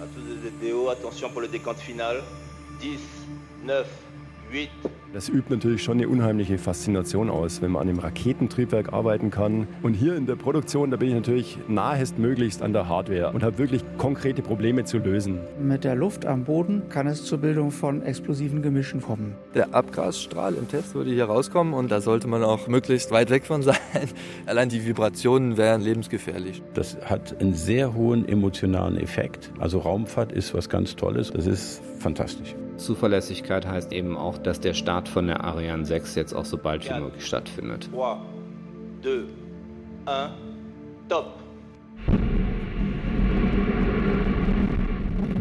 À tous les DPO, attention pour le décompte final. 10, 9, 8, das übt natürlich schon eine unheimliche Faszination aus, wenn man an einem Raketentriebwerk arbeiten kann. Und hier in der Produktion, da bin ich natürlich nahestmöglichst an der Hardware und habe wirklich konkrete Probleme zu lösen. Mit der Luft am Boden kann es zur Bildung von explosiven Gemischen kommen. Der Abgasstrahl im Test würde hier rauskommen und da sollte man auch möglichst weit weg von sein. Allein die Vibrationen wären lebensgefährlich. Das hat einen sehr hohen emotionalen Effekt. Also Raumfahrt ist was ganz Tolles. Das ist fantastisch. Zuverlässigkeit heißt eben auch, dass der Start von der Ariane 6 jetzt auch so bald wie möglich stattfindet. 3, 2, 1, top!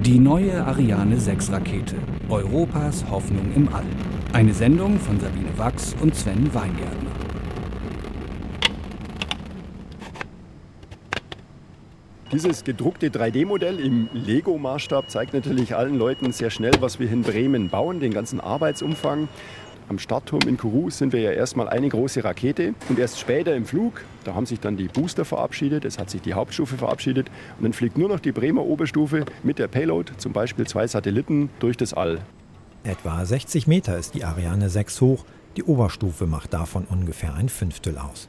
Die neue Ariane 6 Rakete. Europas Hoffnung im All. Eine Sendung von Sabine Wachs und Sven Weingärtner. Dieses gedruckte 3D-Modell im Lego-Maßstab zeigt natürlich allen Leuten sehr schnell, was wir in Bremen bauen, den ganzen Arbeitsumfang. Am Startturm in Kourou sind wir ja erstmal eine große Rakete und erst später im Flug, da haben sich dann die Booster verabschiedet, es hat sich die Hauptstufe verabschiedet und dann fliegt nur noch die Bremer Oberstufe mit der Payload, zum Beispiel zwei Satelliten, durch das All. Etwa 60 Meter ist die Ariane 6 hoch, die Oberstufe macht davon ungefähr ein Fünftel aus.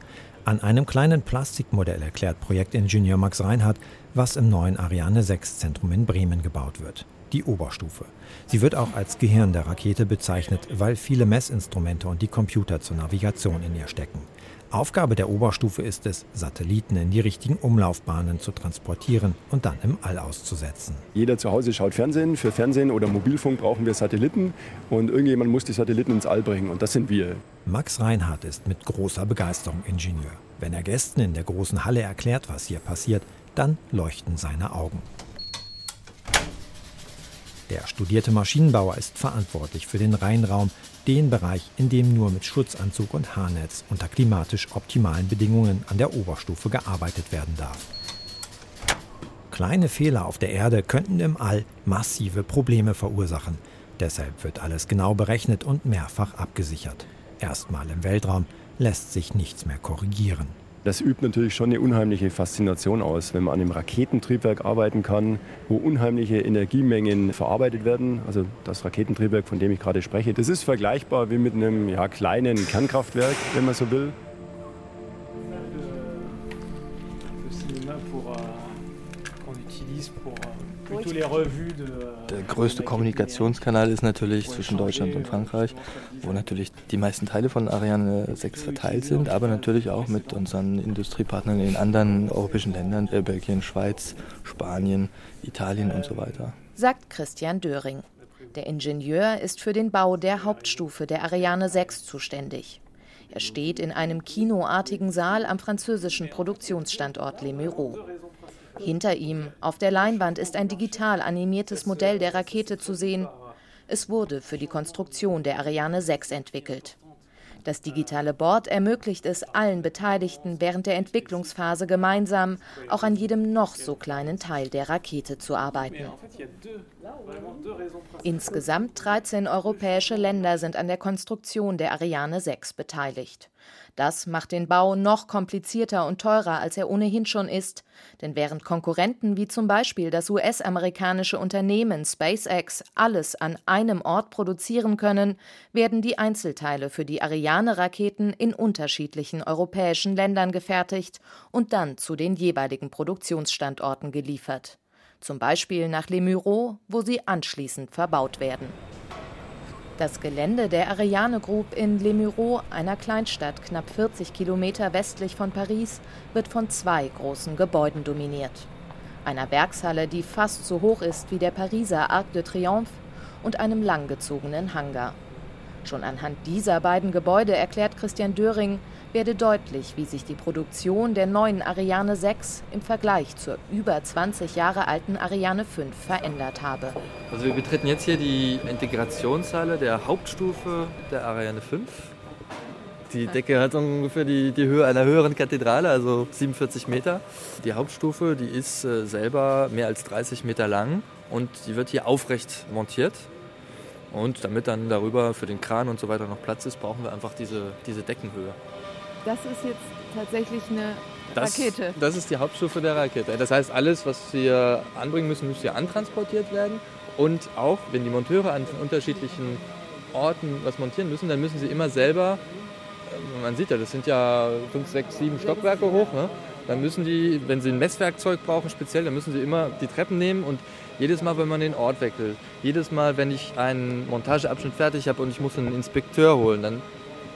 An einem kleinen Plastikmodell erklärt Projektingenieur Max Reinhardt, was im neuen Ariane 6 Zentrum in Bremen gebaut wird. Die Oberstufe. Sie wird auch als Gehirn der Rakete bezeichnet, weil viele Messinstrumente und die Computer zur Navigation in ihr stecken. Aufgabe der Oberstufe ist es, Satelliten in die richtigen Umlaufbahnen zu transportieren und dann im All auszusetzen. Jeder zu Hause schaut Fernsehen. Für Fernsehen oder Mobilfunk brauchen wir Satelliten und irgendjemand muss die Satelliten ins All bringen und das sind wir. Max Reinhardt ist mit großer Begeisterung Ingenieur. Wenn er Gästen in der großen Halle erklärt, was hier passiert, dann leuchten seine Augen. Der studierte Maschinenbauer ist verantwortlich für den Reinraum, den Bereich, in dem nur mit Schutzanzug und Haarnetz unter klimatisch optimalen Bedingungen an der Oberstufe gearbeitet werden darf. Kleine Fehler auf der Erde könnten im All massive Probleme verursachen. Deshalb wird alles genau berechnet und mehrfach abgesichert. Erstmal im Weltraum lässt sich nichts mehr korrigieren. Das übt natürlich schon eine unheimliche Faszination aus, wenn man an einem Raketentriebwerk arbeiten kann, wo unheimliche Energiemengen verarbeitet werden. Also das Raketentriebwerk, von dem ich gerade spreche, das ist vergleichbar wie mit einem ja, kleinen Kernkraftwerk, wenn man so will. Der größte Kommunikationskanal ist natürlich zwischen Deutschland und Frankreich, wo natürlich die meisten Teile von Ariane 6 verteilt sind, aber natürlich auch mit unseren Industriepartnern in anderen europäischen Ländern, äh, Belgien, Schweiz, Spanien, Italien und so weiter. Sagt Christian Döring. Der Ingenieur ist für den Bau der Hauptstufe der Ariane 6 zuständig. Er steht in einem kinoartigen Saal am französischen Produktionsstandort Les Mureaux. Hinter ihm, auf der Leinwand, ist ein digital animiertes Modell der Rakete zu sehen. Es wurde für die Konstruktion der Ariane 6 entwickelt. Das digitale Board ermöglicht es allen Beteiligten während der Entwicklungsphase gemeinsam auch an jedem noch so kleinen Teil der Rakete zu arbeiten. Insgesamt 13 europäische Länder sind an der Konstruktion der Ariane 6 beteiligt. Das macht den Bau noch komplizierter und teurer, als er ohnehin schon ist, denn während Konkurrenten wie zum Beispiel das US-amerikanische Unternehmen SpaceX alles an einem Ort produzieren können, werden die Einzelteile für die Ariane-Raketen in unterschiedlichen europäischen Ländern gefertigt und dann zu den jeweiligen Produktionsstandorten geliefert. Zum Beispiel nach Les Mureaux, wo sie anschließend verbaut werden. Das Gelände der Ariane Group in Les Mureaux, einer Kleinstadt knapp 40 Kilometer westlich von Paris, wird von zwei großen Gebäuden dominiert. Einer Werkshalle, die fast so hoch ist wie der Pariser Arc de Triomphe, und einem langgezogenen Hangar. Schon anhand dieser beiden Gebäude erklärt Christian Döring, werde deutlich, wie sich die Produktion der neuen Ariane 6 im Vergleich zur über 20 Jahre alten Ariane 5 verändert habe. Also wir betreten jetzt hier die Integrationshalle der Hauptstufe der Ariane 5. Die Decke hat ungefähr die, die Höhe einer höheren Kathedrale, also 47 Meter. Die Hauptstufe, die ist äh, selber mehr als 30 Meter lang und die wird hier aufrecht montiert. Und damit dann darüber für den Kran und so weiter noch Platz ist, brauchen wir einfach diese, diese Deckenhöhe. Das ist jetzt tatsächlich eine das, Rakete. Das ist die Hauptstufe der Rakete. Das heißt, alles, was wir anbringen müssen, muss hier antransportiert werden. Und auch, wenn die Monteure an unterschiedlichen Orten was montieren müssen, dann müssen sie immer selber, äh, man sieht ja, das sind ja fünf, sechs, sieben Stockwerke hoch, ne? dann müssen die, wenn sie ein Messwerkzeug brauchen speziell, dann müssen sie immer die Treppen nehmen und jedes Mal, wenn man den Ort wechselt, jedes Mal, wenn ich einen Montageabschnitt fertig habe und ich muss einen Inspekteur holen, dann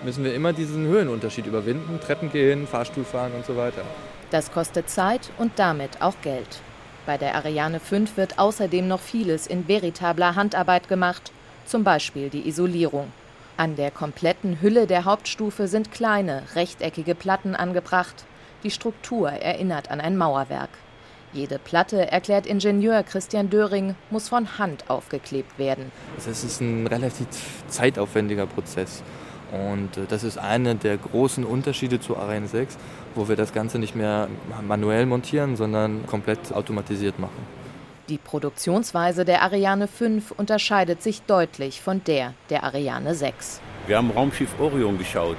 müssen wir immer diesen Höhenunterschied überwinden, Treppen gehen, Fahrstuhl fahren und so weiter. Das kostet Zeit und damit auch Geld. Bei der Ariane 5 wird außerdem noch vieles in veritabler Handarbeit gemacht, zum Beispiel die Isolierung. An der kompletten Hülle der Hauptstufe sind kleine, rechteckige Platten angebracht. Die Struktur erinnert an ein Mauerwerk. Jede Platte, erklärt Ingenieur Christian Döring, muss von Hand aufgeklebt werden. Das ist ein relativ zeitaufwendiger Prozess. Und äh, das ist einer der großen Unterschiede zu Ariane 6, wo wir das Ganze nicht mehr manuell montieren, sondern komplett automatisiert machen. Die Produktionsweise der Ariane 5 unterscheidet sich deutlich von der der Ariane 6. Wir haben Raumschiff Orion geschaut,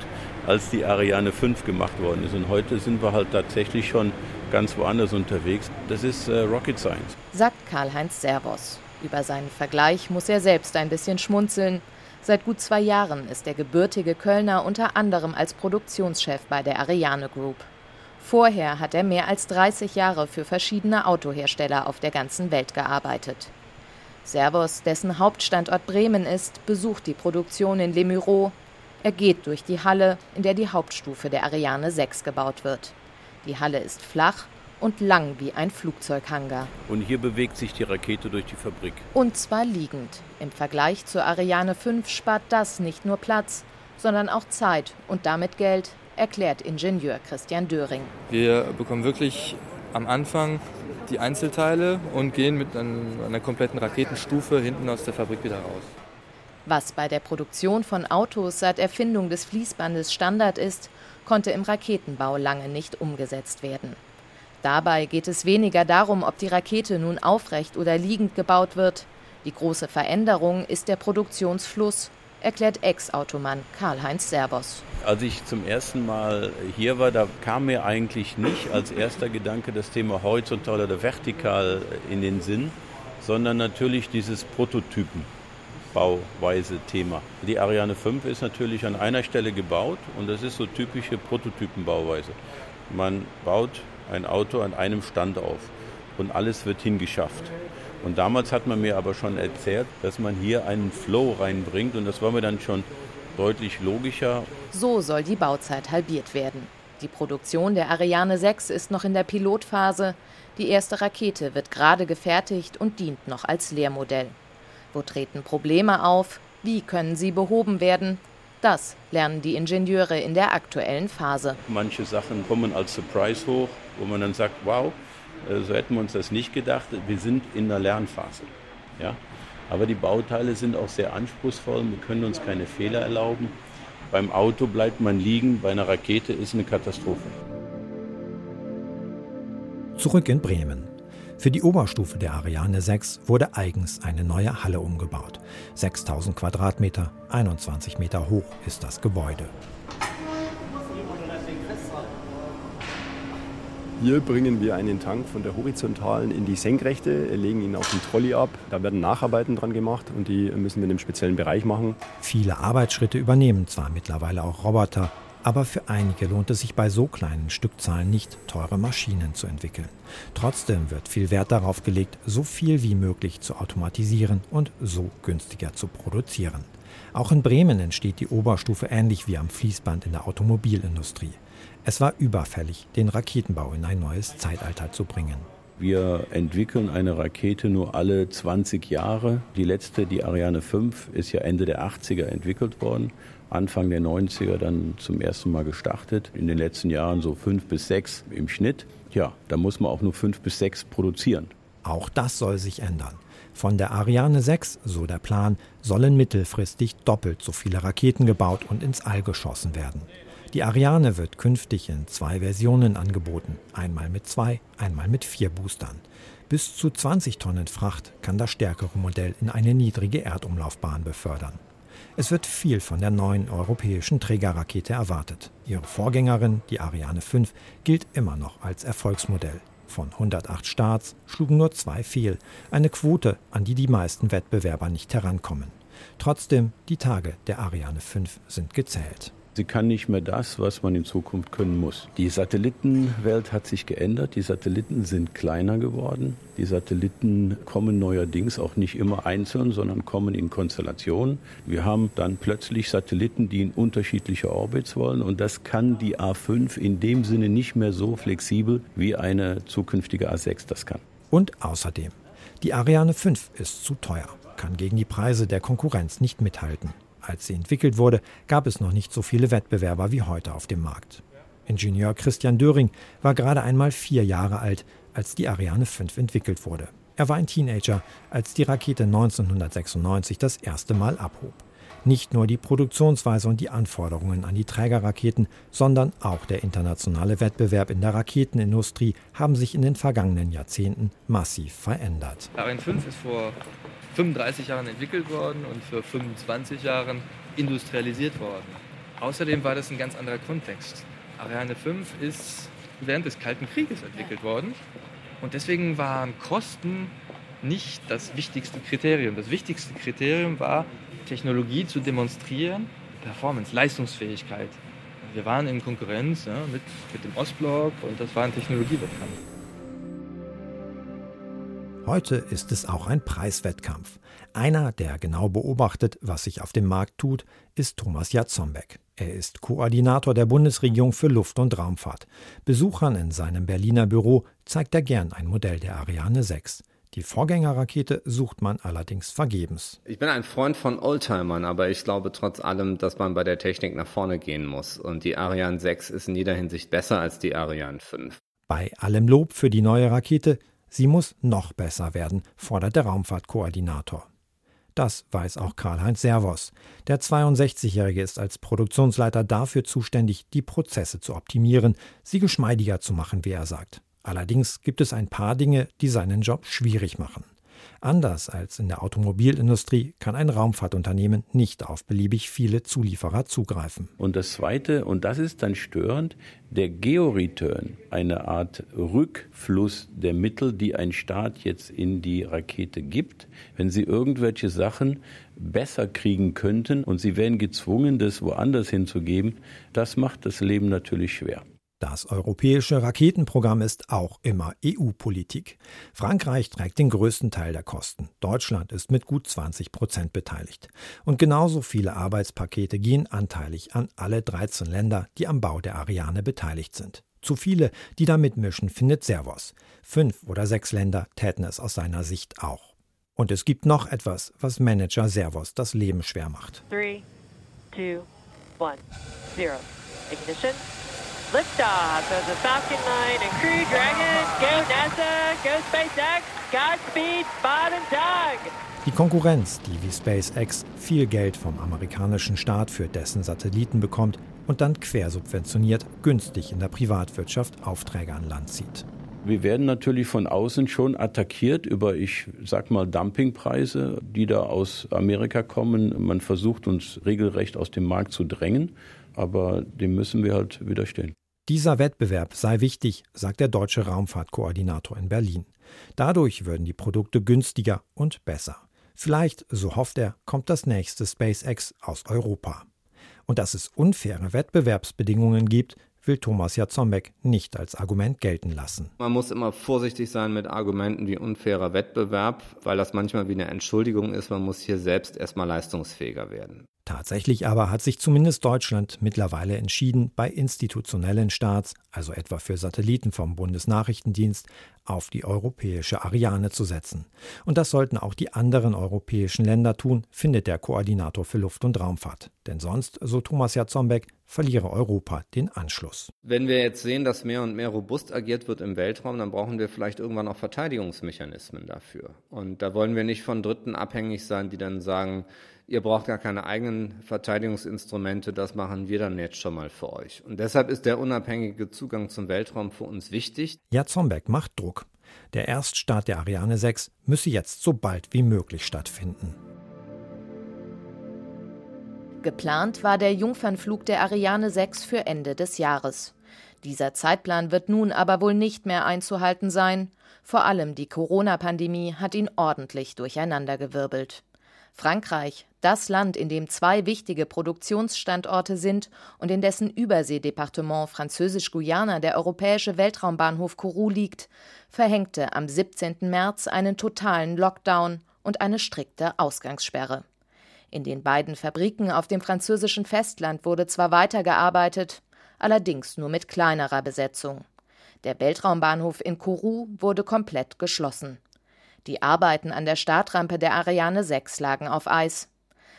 als die Ariane 5 gemacht worden ist. Und heute sind wir halt tatsächlich schon ganz woanders unterwegs. Das ist äh, Rocket Science. Sagt Karl-Heinz Servos. Über seinen Vergleich muss er selbst ein bisschen schmunzeln. Seit gut zwei Jahren ist der gebürtige Kölner unter anderem als Produktionschef bei der Ariane Group. Vorher hat er mehr als 30 Jahre für verschiedene Autohersteller auf der ganzen Welt gearbeitet. Servos, dessen Hauptstandort Bremen ist, besucht die Produktion in Les Mureaux. Er geht durch die Halle, in der die Hauptstufe der Ariane 6 gebaut wird. Die Halle ist flach und lang wie ein Flugzeughangar. Und hier bewegt sich die Rakete durch die Fabrik. Und zwar liegend. Im Vergleich zur Ariane 5 spart das nicht nur Platz, sondern auch Zeit und damit Geld, erklärt Ingenieur Christian Döring. Wir bekommen wirklich am Anfang die Einzelteile und gehen mit einer kompletten Raketenstufe hinten aus der Fabrik wieder raus. Was bei der Produktion von Autos seit Erfindung des Fließbandes Standard ist, konnte im Raketenbau lange nicht umgesetzt werden. Dabei geht es weniger darum, ob die Rakete nun aufrecht oder liegend gebaut wird. Die große Veränderung ist der Produktionsfluss, erklärt Ex-Automann Karl-Heinz Servos. Als ich zum ersten Mal hier war, da kam mir eigentlich nicht als erster Gedanke das Thema horizontal oder vertikal in den Sinn, sondern natürlich dieses Prototypenbauweise-Thema. Die Ariane 5 ist natürlich an einer Stelle gebaut und das ist so typische Prototypenbauweise. Man baut ein Auto an einem Stand auf und alles wird hingeschafft. Und damals hat man mir aber schon erzählt, dass man hier einen Flow reinbringt und das war mir dann schon deutlich logischer. So soll die Bauzeit halbiert werden. Die Produktion der Ariane 6 ist noch in der Pilotphase. Die erste Rakete wird gerade gefertigt und dient noch als Lehrmodell. Wo treten Probleme auf? Wie können sie behoben werden? Das lernen die Ingenieure in der aktuellen Phase. Manche Sachen kommen als Surprise hoch, wo man dann sagt, wow, äh, so hätten wir uns das nicht gedacht. Wir sind in der Lernphase. Ja? Aber die Bauteile sind auch sehr anspruchsvoll. Wir können uns keine Fehler erlauben. Beim Auto bleibt man liegen, bei einer Rakete ist eine Katastrophe. Zurück in Bremen. Für die Oberstufe der Ariane 6 wurde eigens eine neue Halle umgebaut. 6000 Quadratmeter, 21 Meter hoch ist das Gebäude. Hier bringen wir einen Tank von der horizontalen in die senkrechte, legen ihn auf den Trolley ab. Da werden Nacharbeiten dran gemacht und die müssen wir in einem speziellen Bereich machen. Viele Arbeitsschritte übernehmen zwar mittlerweile auch Roboter, aber für einige lohnt es sich bei so kleinen Stückzahlen nicht, teure Maschinen zu entwickeln. Trotzdem wird viel Wert darauf gelegt, so viel wie möglich zu automatisieren und so günstiger zu produzieren. Auch in Bremen entsteht die Oberstufe ähnlich wie am Fließband in der Automobilindustrie. Es war überfällig, den Raketenbau in ein neues Zeitalter zu bringen. Wir entwickeln eine Rakete nur alle 20 Jahre. Die letzte, die Ariane 5, ist ja Ende der 80er entwickelt worden. Anfang der 90er dann zum ersten Mal gestartet. In den letzten Jahren so fünf bis sechs im Schnitt. Ja, da muss man auch nur fünf bis sechs produzieren. Auch das soll sich ändern. Von der Ariane 6, so der Plan, sollen mittelfristig doppelt so viele Raketen gebaut und ins All geschossen werden. Die Ariane wird künftig in zwei Versionen angeboten, einmal mit zwei, einmal mit vier Boostern. Bis zu 20 Tonnen Fracht kann das stärkere Modell in eine niedrige Erdumlaufbahn befördern. Es wird viel von der neuen europäischen Trägerrakete erwartet. Ihre Vorgängerin, die Ariane 5, gilt immer noch als Erfolgsmodell. Von 108 Starts schlugen nur zwei fehl, eine Quote, an die die meisten Wettbewerber nicht herankommen. Trotzdem, die Tage der Ariane 5 sind gezählt. Sie kann nicht mehr das, was man in Zukunft können muss. Die Satellitenwelt hat sich geändert. Die Satelliten sind kleiner geworden. Die Satelliten kommen neuerdings auch nicht immer einzeln, sondern kommen in Konstellationen. Wir haben dann plötzlich Satelliten, die in unterschiedliche Orbits wollen. Und das kann die A5 in dem Sinne nicht mehr so flexibel, wie eine zukünftige A6 das kann. Und außerdem, die Ariane 5 ist zu teuer, kann gegen die Preise der Konkurrenz nicht mithalten. Als sie entwickelt wurde, gab es noch nicht so viele Wettbewerber wie heute auf dem Markt. Ingenieur Christian Döring war gerade einmal vier Jahre alt, als die Ariane 5 entwickelt wurde. Er war ein Teenager, als die Rakete 1996 das erste Mal abhob. Nicht nur die Produktionsweise und die Anforderungen an die Trägerraketen, sondern auch der internationale Wettbewerb in der Raketenindustrie haben sich in den vergangenen Jahrzehnten massiv verändert. Ariane 5 ist vor 35 Jahren entwickelt worden und für 25 Jahren industrialisiert worden. Außerdem war das ein ganz anderer Kontext. Ariane 5 ist während des Kalten Krieges entwickelt worden und deswegen waren Kosten nicht das wichtigste Kriterium. Das wichtigste Kriterium war, Technologie zu demonstrieren, Performance, Leistungsfähigkeit. Wir waren in Konkurrenz ja, mit, mit dem Ostblock und das war ein Technologiewettkampf. Heute ist es auch ein Preiswettkampf. Einer, der genau beobachtet, was sich auf dem Markt tut, ist Thomas Jatzombeck. Er ist Koordinator der Bundesregierung für Luft- und Raumfahrt. Besuchern in seinem Berliner Büro zeigt er gern ein Modell der Ariane 6. Die Vorgängerrakete sucht man allerdings vergebens. Ich bin ein Freund von Oldtimern, aber ich glaube trotz allem, dass man bei der Technik nach vorne gehen muss. Und die Ariane 6 ist in jeder Hinsicht besser als die Ariane 5. Bei allem Lob für die neue Rakete Sie muss noch besser werden, fordert der Raumfahrtkoordinator. Das weiß auch Karl-Heinz Servos. Der 62-Jährige ist als Produktionsleiter dafür zuständig, die Prozesse zu optimieren, sie geschmeidiger zu machen, wie er sagt. Allerdings gibt es ein paar Dinge, die seinen Job schwierig machen. Anders als in der Automobilindustrie kann ein Raumfahrtunternehmen nicht auf beliebig viele Zulieferer zugreifen. Und das Zweite, und das ist dann störend, der Georeturn, eine Art Rückfluss der Mittel, die ein Staat jetzt in die Rakete gibt, wenn sie irgendwelche Sachen besser kriegen könnten und sie wären gezwungen, das woanders hinzugeben, das macht das Leben natürlich schwer. Das europäische Raketenprogramm ist auch immer EU-Politik. Frankreich trägt den größten Teil der Kosten. Deutschland ist mit gut 20 Prozent beteiligt. Und genauso viele Arbeitspakete gehen anteilig an alle 13 Länder, die am Bau der Ariane beteiligt sind. Zu viele, die da mitmischen, findet Servos. Fünf oder sechs Länder täten es aus seiner Sicht auch. Und es gibt noch etwas, was Manager Servos das Leben schwer macht. Three, two, one, zero. Ignition. Liftoff of the Falcon 9 and Crew Dragon. Go NASA, go SpaceX, Godspeed, Bob and Doug. Die Konkurrenz, die wie SpaceX viel Geld vom amerikanischen Staat für dessen Satelliten bekommt und dann quersubventioniert günstig in der Privatwirtschaft Aufträge an Land zieht. Wir werden natürlich von außen schon attackiert über, ich sag mal, Dumpingpreise, die da aus Amerika kommen. Man versucht uns regelrecht aus dem Markt zu drängen, aber dem müssen wir halt widerstehen. Dieser Wettbewerb sei wichtig, sagt der deutsche Raumfahrtkoordinator in Berlin. Dadurch würden die Produkte günstiger und besser. Vielleicht, so hofft er, kommt das nächste SpaceX aus Europa. Und dass es unfaire Wettbewerbsbedingungen gibt, will Thomas Jatzombeck nicht als Argument gelten lassen. Man muss immer vorsichtig sein mit Argumenten wie unfairer Wettbewerb, weil das manchmal wie eine Entschuldigung ist. Man muss hier selbst erstmal leistungsfähiger werden. Tatsächlich aber hat sich zumindest Deutschland mittlerweile entschieden, bei institutionellen Starts, also etwa für Satelliten vom Bundesnachrichtendienst, auf die europäische Ariane zu setzen. Und das sollten auch die anderen europäischen Länder tun, findet der Koordinator für Luft- und Raumfahrt. Denn sonst, so Thomas Jatzombeck, verliere Europa den Anschluss. Wenn wir jetzt sehen, dass mehr und mehr robust agiert wird im Weltraum, dann brauchen wir vielleicht irgendwann auch Verteidigungsmechanismen dafür. Und da wollen wir nicht von Dritten abhängig sein, die dann sagen, ihr braucht gar keine eigenen Verteidigungsinstrumente, das machen wir dann jetzt schon mal für euch. Und deshalb ist der unabhängige Zugang zum Weltraum für uns wichtig. Ja, Zombeck macht Druck. Der Erststart der Ariane 6 müsse jetzt so bald wie möglich stattfinden. Geplant war der Jungfernflug der Ariane 6 für Ende des Jahres. Dieser Zeitplan wird nun aber wohl nicht mehr einzuhalten sein. Vor allem die Corona-Pandemie hat ihn ordentlich durcheinandergewirbelt. Frankreich, das Land, in dem zwei wichtige Produktionsstandorte sind und in dessen Überseedepartement Französisch-Guyana der europäische Weltraumbahnhof Kourou liegt, verhängte am 17. März einen totalen Lockdown und eine strikte Ausgangssperre. In den beiden Fabriken auf dem französischen Festland wurde zwar weitergearbeitet, allerdings nur mit kleinerer Besetzung. Der Weltraumbahnhof in Kourou wurde komplett geschlossen. Die Arbeiten an der Startrampe der Ariane 6 lagen auf Eis.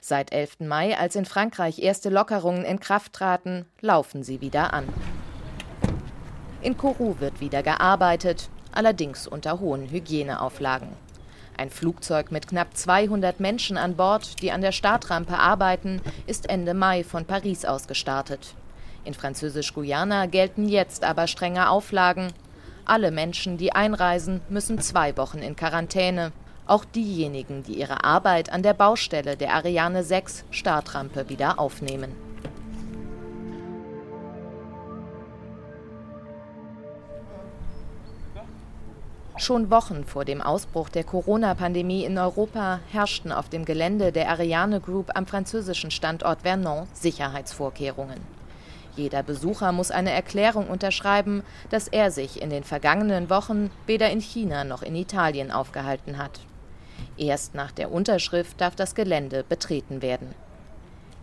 Seit 11. Mai, als in Frankreich erste Lockerungen in Kraft traten, laufen sie wieder an. In Kourou wird wieder gearbeitet, allerdings unter hohen Hygieneauflagen. Ein Flugzeug mit knapp 200 Menschen an Bord, die an der Startrampe arbeiten, ist Ende Mai von Paris aus gestartet. In Französisch-Guyana gelten jetzt aber strenge Auflagen. Alle Menschen, die einreisen, müssen zwei Wochen in Quarantäne. Auch diejenigen, die ihre Arbeit an der Baustelle der Ariane 6 Startrampe wieder aufnehmen. Schon Wochen vor dem Ausbruch der Corona-Pandemie in Europa herrschten auf dem Gelände der Ariane Group am französischen Standort Vernon Sicherheitsvorkehrungen. Jeder Besucher muss eine Erklärung unterschreiben, dass er sich in den vergangenen Wochen weder in China noch in Italien aufgehalten hat. Erst nach der Unterschrift darf das Gelände betreten werden.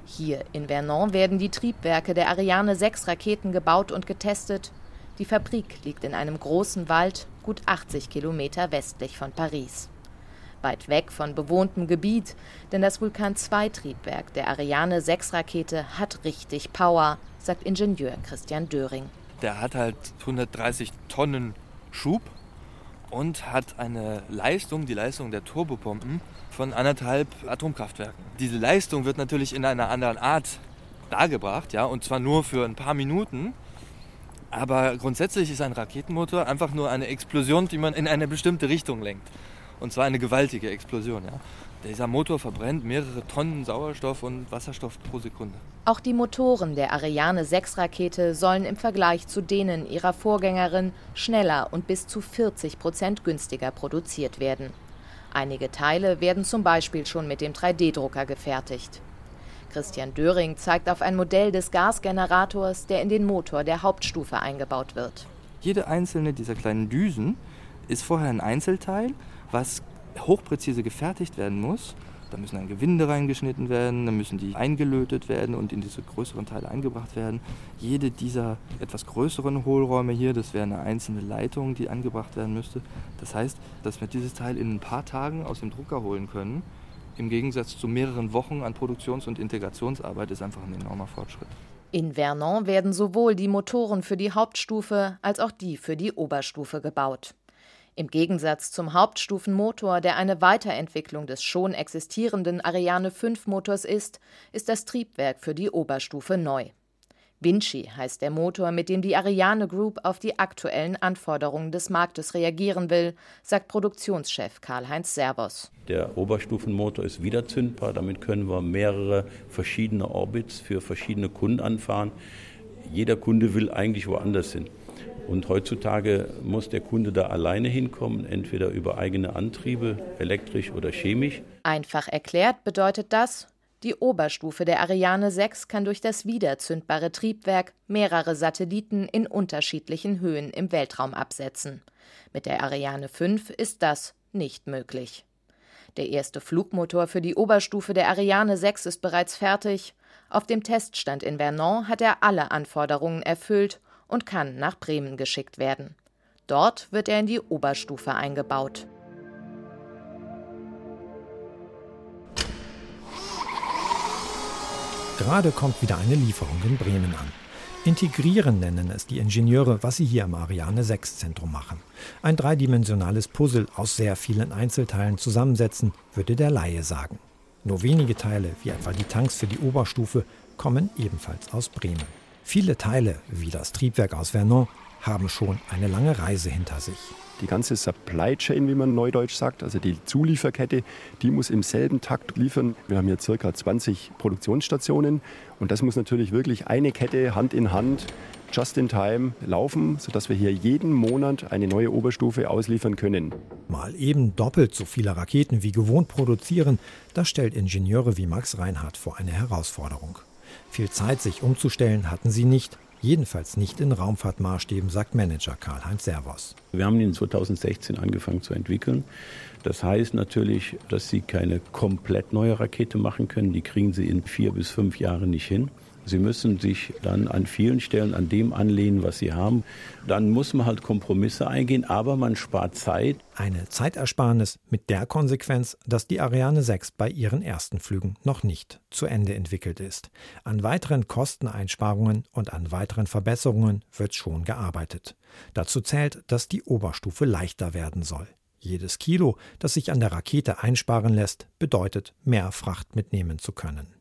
Hier in Vernon werden die Triebwerke der Ariane 6 Raketen gebaut und getestet. Die Fabrik liegt in einem großen Wald, gut 80 Kilometer westlich von Paris. Weit weg von bewohntem Gebiet, denn das Vulkan 2 Triebwerk der Ariane 6 Rakete hat richtig Power, sagt Ingenieur Christian Döring. Der hat halt 130 Tonnen Schub und hat eine Leistung, die Leistung der Turbopumpen, von anderthalb Atomkraftwerken. Diese Leistung wird natürlich in einer anderen Art dargebracht, ja, und zwar nur für ein paar Minuten. Aber grundsätzlich ist ein Raketenmotor einfach nur eine Explosion, die man in eine bestimmte Richtung lenkt. Und zwar eine gewaltige Explosion. Ja. Dieser Motor verbrennt mehrere Tonnen Sauerstoff und Wasserstoff pro Sekunde. Auch die Motoren der Ariane 6 Rakete sollen im Vergleich zu denen ihrer Vorgängerin schneller und bis zu 40 Prozent günstiger produziert werden. Einige Teile werden zum Beispiel schon mit dem 3D-Drucker gefertigt. Christian Döring zeigt auf ein Modell des Gasgenerators, der in den Motor der Hauptstufe eingebaut wird. Jede einzelne dieser kleinen Düsen ist vorher ein Einzelteil, was hochpräzise gefertigt werden muss. Da müssen dann Gewinde reingeschnitten werden, dann müssen die eingelötet werden und in diese größeren Teile eingebracht werden. Jede dieser etwas größeren Hohlräume hier, das wäre eine einzelne Leitung, die angebracht werden müsste. Das heißt, dass wir dieses Teil in ein paar Tagen aus dem Drucker holen können. Im Gegensatz zu mehreren Wochen an Produktions- und Integrationsarbeit ist einfach ein enormer Fortschritt. In Vernon werden sowohl die Motoren für die Hauptstufe als auch die für die Oberstufe gebaut. Im Gegensatz zum Hauptstufenmotor, der eine Weiterentwicklung des schon existierenden Ariane 5 Motors ist, ist das Triebwerk für die Oberstufe neu. Vinci heißt der Motor, mit dem die Ariane Group auf die aktuellen Anforderungen des Marktes reagieren will, sagt Produktionschef Karl-Heinz Servos. Der Oberstufenmotor ist wiederzündbar, damit können wir mehrere verschiedene Orbits für verschiedene Kunden anfahren. Jeder Kunde will eigentlich woanders hin. Und heutzutage muss der Kunde da alleine hinkommen, entweder über eigene Antriebe, elektrisch oder chemisch. Einfach erklärt bedeutet das, die Oberstufe der Ariane 6 kann durch das wiederzündbare Triebwerk mehrere Satelliten in unterschiedlichen Höhen im Weltraum absetzen. Mit der Ariane 5 ist das nicht möglich. Der erste Flugmotor für die Oberstufe der Ariane 6 ist bereits fertig. Auf dem Teststand in Vernon hat er alle Anforderungen erfüllt und kann nach Bremen geschickt werden. Dort wird er in die Oberstufe eingebaut. Gerade kommt wieder eine Lieferung in Bremen an. Integrieren nennen es die Ingenieure, was sie hier im Ariane 6 Zentrum machen. Ein dreidimensionales Puzzle aus sehr vielen Einzelteilen zusammensetzen, würde der Laie sagen. Nur wenige Teile, wie etwa die Tanks für die Oberstufe, kommen ebenfalls aus Bremen. Viele Teile, wie das Triebwerk aus Vernon, haben schon eine lange Reise hinter sich. Die ganze Supply Chain, wie man neudeutsch sagt, also die Zulieferkette, die muss im selben Takt liefern. Wir haben hier circa 20 Produktionsstationen und das muss natürlich wirklich eine Kette Hand in Hand just in time laufen, sodass wir hier jeden Monat eine neue Oberstufe ausliefern können. Mal eben doppelt so viele Raketen wie gewohnt produzieren, das stellt Ingenieure wie Max Reinhardt vor eine Herausforderung. Viel Zeit, sich umzustellen, hatten sie nicht. Jedenfalls nicht in Raumfahrtmaßstäben, sagt Manager Karl-Heinz Servos. Wir haben ihn 2016 angefangen zu entwickeln. Das heißt natürlich, dass Sie keine komplett neue Rakete machen können. Die kriegen Sie in vier bis fünf Jahren nicht hin. Sie müssen sich dann an vielen Stellen an dem anlehnen, was Sie haben. Dann muss man halt Kompromisse eingehen, aber man spart Zeit. Eine Zeitersparnis mit der Konsequenz, dass die Ariane 6 bei ihren ersten Flügen noch nicht zu Ende entwickelt ist. An weiteren Kosteneinsparungen und an weiteren Verbesserungen wird schon gearbeitet. Dazu zählt, dass die Oberstufe leichter werden soll. Jedes Kilo, das sich an der Rakete einsparen lässt, bedeutet, mehr Fracht mitnehmen zu können.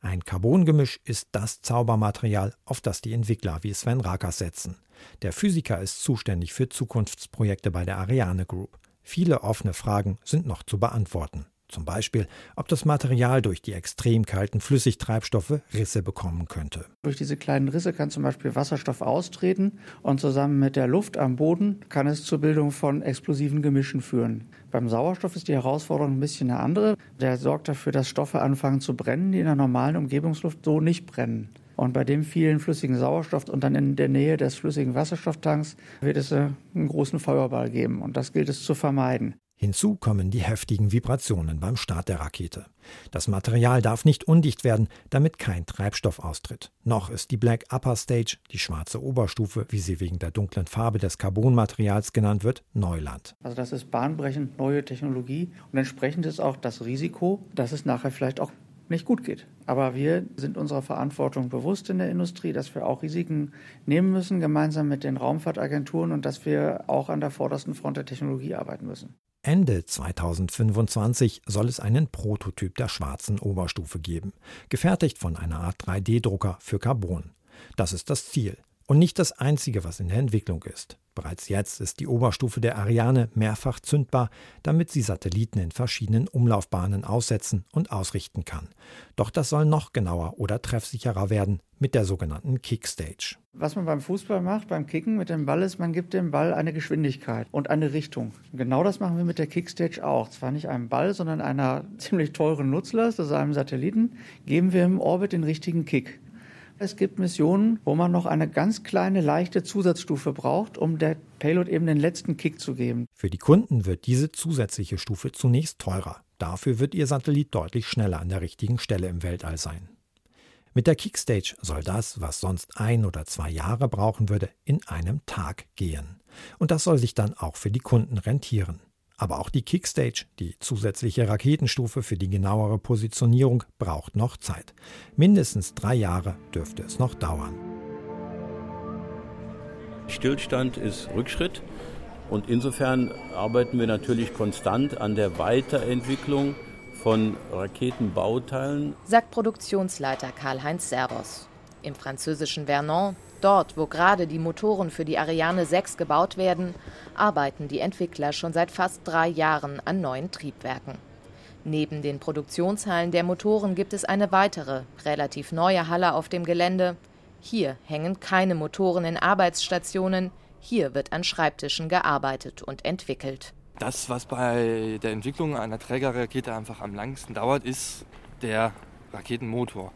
Ein Carbongemisch ist das Zaubermaterial, auf das die Entwickler wie Sven Rakas setzen. Der Physiker ist zuständig für Zukunftsprojekte bei der Ariane Group. Viele offene Fragen sind noch zu beantworten. Zum Beispiel, ob das Material durch die extrem kalten Flüssigtreibstoffe Risse bekommen könnte. Durch diese kleinen Risse kann zum Beispiel Wasserstoff austreten und zusammen mit der Luft am Boden kann es zur Bildung von explosiven Gemischen führen. Beim Sauerstoff ist die Herausforderung ein bisschen eine andere. Der sorgt dafür, dass Stoffe anfangen zu brennen, die in der normalen Umgebungsluft so nicht brennen. Und bei dem vielen flüssigen Sauerstoff und dann in der Nähe des flüssigen Wasserstofftanks wird es einen großen Feuerball geben. Und das gilt es zu vermeiden. Hinzu kommen die heftigen Vibrationen beim Start der Rakete. Das Material darf nicht undicht werden, damit kein Treibstoff austritt. Noch ist die Black Upper Stage, die schwarze Oberstufe, wie sie wegen der dunklen Farbe des Carbonmaterials genannt wird, Neuland. Also das ist bahnbrechend neue Technologie und entsprechend ist auch das Risiko, dass es nachher vielleicht auch nicht gut geht. Aber wir sind unserer Verantwortung bewusst in der Industrie, dass wir auch Risiken nehmen müssen, gemeinsam mit den Raumfahrtagenturen und dass wir auch an der vordersten Front der Technologie arbeiten müssen. Ende 2025 soll es einen Prototyp der schwarzen Oberstufe geben, gefertigt von einer Art 3D-Drucker für Carbon. Das ist das Ziel und nicht das einzige, was in der Entwicklung ist. Bereits jetzt ist die Oberstufe der Ariane mehrfach zündbar, damit sie Satelliten in verschiedenen Umlaufbahnen aussetzen und ausrichten kann. Doch das soll noch genauer oder treffsicherer werden mit der sogenannten Kickstage. Was man beim Fußball macht, beim Kicken mit dem Ball ist, man gibt dem Ball eine Geschwindigkeit und eine Richtung. Genau das machen wir mit der Kickstage auch. Zwar nicht einem Ball, sondern einer ziemlich teuren Nutzlast, also einem Satelliten, geben wir im Orbit den richtigen Kick. Es gibt Missionen, wo man noch eine ganz kleine, leichte Zusatzstufe braucht, um der Payload eben den letzten Kick zu geben. Für die Kunden wird diese zusätzliche Stufe zunächst teurer. Dafür wird ihr Satellit deutlich schneller an der richtigen Stelle im Weltall sein. Mit der Kickstage soll das, was sonst ein oder zwei Jahre brauchen würde, in einem Tag gehen. Und das soll sich dann auch für die Kunden rentieren. Aber auch die Kickstage, die zusätzliche Raketenstufe für die genauere Positionierung, braucht noch Zeit. Mindestens drei Jahre dürfte es noch dauern. Stillstand ist Rückschritt und insofern arbeiten wir natürlich konstant an der Weiterentwicklung von Raketenbauteilen, sagt Produktionsleiter Karl-Heinz Servos. Im französischen Vernon Dort, wo gerade die Motoren für die Ariane 6 gebaut werden, arbeiten die Entwickler schon seit fast drei Jahren an neuen Triebwerken. Neben den Produktionshallen der Motoren gibt es eine weitere, relativ neue Halle auf dem Gelände. Hier hängen keine Motoren in Arbeitsstationen, hier wird an Schreibtischen gearbeitet und entwickelt. Das, was bei der Entwicklung einer Trägerrakete einfach am langsten dauert, ist der Raketenmotor.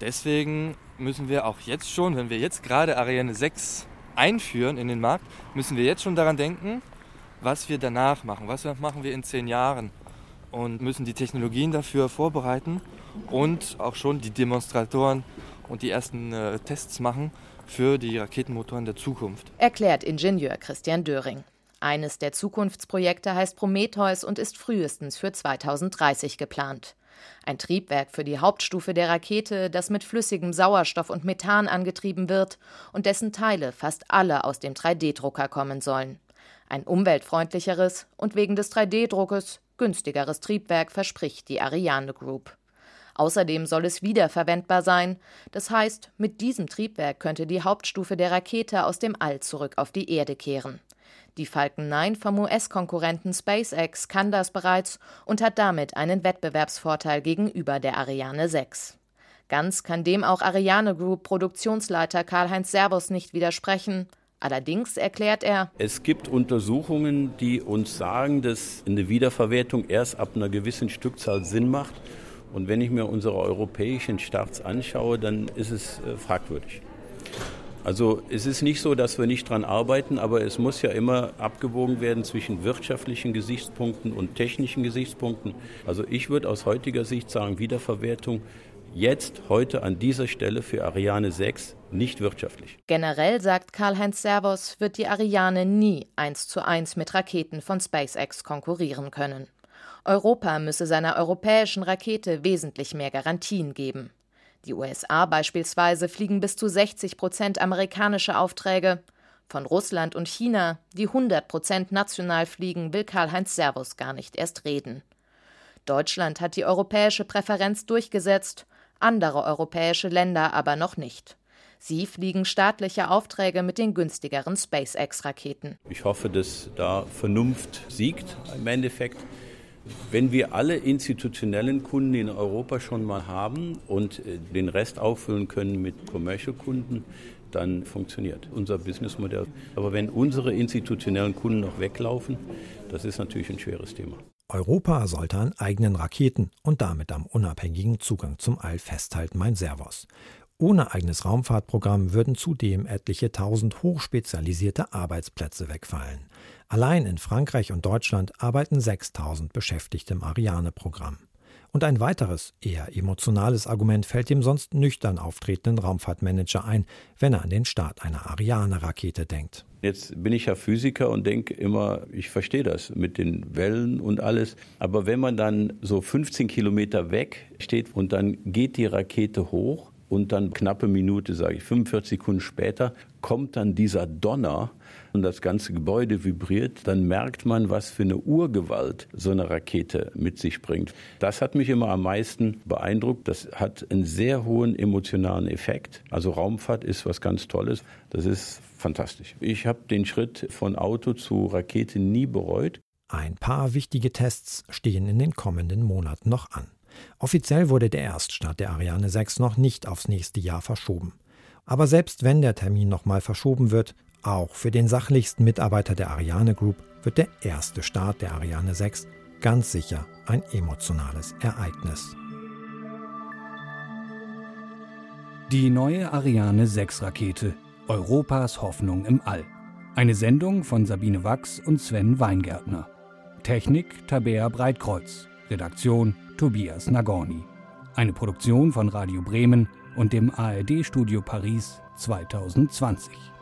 Deswegen müssen wir auch jetzt schon, wenn wir jetzt gerade Ariane 6 einführen in den Markt, müssen wir jetzt schon daran denken, was wir danach machen, was machen wir in zehn Jahren und müssen die Technologien dafür vorbereiten und auch schon die Demonstratoren und die ersten äh, Tests machen für die Raketenmotoren der Zukunft. Erklärt Ingenieur Christian Döring. Eines der Zukunftsprojekte heißt Prometheus und ist frühestens für 2030 geplant. Ein Triebwerk für die Hauptstufe der Rakete, das mit flüssigem Sauerstoff und Methan angetrieben wird und dessen Teile fast alle aus dem 3D-Drucker kommen sollen. Ein umweltfreundlicheres und wegen des 3D-Druckes günstigeres Triebwerk verspricht die Ariane Group. Außerdem soll es wiederverwendbar sein. Das heißt, mit diesem Triebwerk könnte die Hauptstufe der Rakete aus dem All zurück auf die Erde kehren. Die Falcon 9 vom US-Konkurrenten SpaceX kann das bereits und hat damit einen Wettbewerbsvorteil gegenüber der Ariane 6. Ganz kann dem auch Ariane Group Produktionsleiter Karl-Heinz Servus nicht widersprechen. Allerdings erklärt er, es gibt Untersuchungen, die uns sagen, dass eine Wiederverwertung erst ab einer gewissen Stückzahl Sinn macht. Und wenn ich mir unsere europäischen Starts anschaue, dann ist es äh, fragwürdig. Also es ist nicht so, dass wir nicht dran arbeiten, aber es muss ja immer abgewogen werden zwischen wirtschaftlichen Gesichtspunkten und technischen Gesichtspunkten. Also ich würde aus heutiger Sicht sagen, Wiederverwertung jetzt, heute an dieser Stelle für Ariane 6 nicht wirtschaftlich. Generell, sagt Karl-Heinz Servos, wird die Ariane nie eins zu eins mit Raketen von SpaceX konkurrieren können. Europa müsse seiner europäischen Rakete wesentlich mehr Garantien geben. Die USA beispielsweise fliegen bis zu 60 Prozent amerikanische Aufträge. Von Russland und China, die 100 Prozent national fliegen, will Karl-Heinz Servus gar nicht erst reden. Deutschland hat die europäische Präferenz durchgesetzt, andere europäische Länder aber noch nicht. Sie fliegen staatliche Aufträge mit den günstigeren SpaceX-Raketen. Ich hoffe, dass da Vernunft siegt im Endeffekt. Wenn wir alle institutionellen Kunden in Europa schon mal haben und äh, den Rest auffüllen können mit Commercial-Kunden, dann funktioniert unser Businessmodell. Aber wenn unsere institutionellen Kunden noch weglaufen, das ist natürlich ein schweres Thema. Europa sollte an eigenen Raketen und damit am unabhängigen Zugang zum All festhalten, mein Servos. Ohne eigenes Raumfahrtprogramm würden zudem etliche tausend hochspezialisierte Arbeitsplätze wegfallen. Allein in Frankreich und Deutschland arbeiten 6000 Beschäftigte im Ariane-Programm. Und ein weiteres, eher emotionales Argument fällt dem sonst nüchtern auftretenden Raumfahrtmanager ein, wenn er an den Start einer Ariane-Rakete denkt. Jetzt bin ich ja Physiker und denke immer, ich verstehe das mit den Wellen und alles. Aber wenn man dann so 15 Kilometer weg steht und dann geht die Rakete hoch und dann knappe Minute, sage ich, 45 Sekunden später, kommt dann dieser Donner und das ganze Gebäude vibriert, dann merkt man, was für eine Urgewalt so eine Rakete mit sich bringt. Das hat mich immer am meisten beeindruckt. Das hat einen sehr hohen emotionalen Effekt. Also Raumfahrt ist was ganz Tolles. Das ist fantastisch. Ich habe den Schritt von Auto zu Rakete nie bereut. Ein paar wichtige Tests stehen in den kommenden Monaten noch an. Offiziell wurde der Erststart der Ariane 6 noch nicht aufs nächste Jahr verschoben. Aber selbst wenn der Termin nochmal verschoben wird, auch für den sachlichsten Mitarbeiter der Ariane Group wird der erste Start der Ariane 6 ganz sicher ein emotionales Ereignis. Die neue Ariane 6 Rakete, Europas Hoffnung im All. Eine Sendung von Sabine Wachs und Sven Weingärtner. Technik Tabea Breitkreuz. Redaktion Tobias Nagorny. Eine Produktion von Radio Bremen und dem ARD Studio Paris 2020.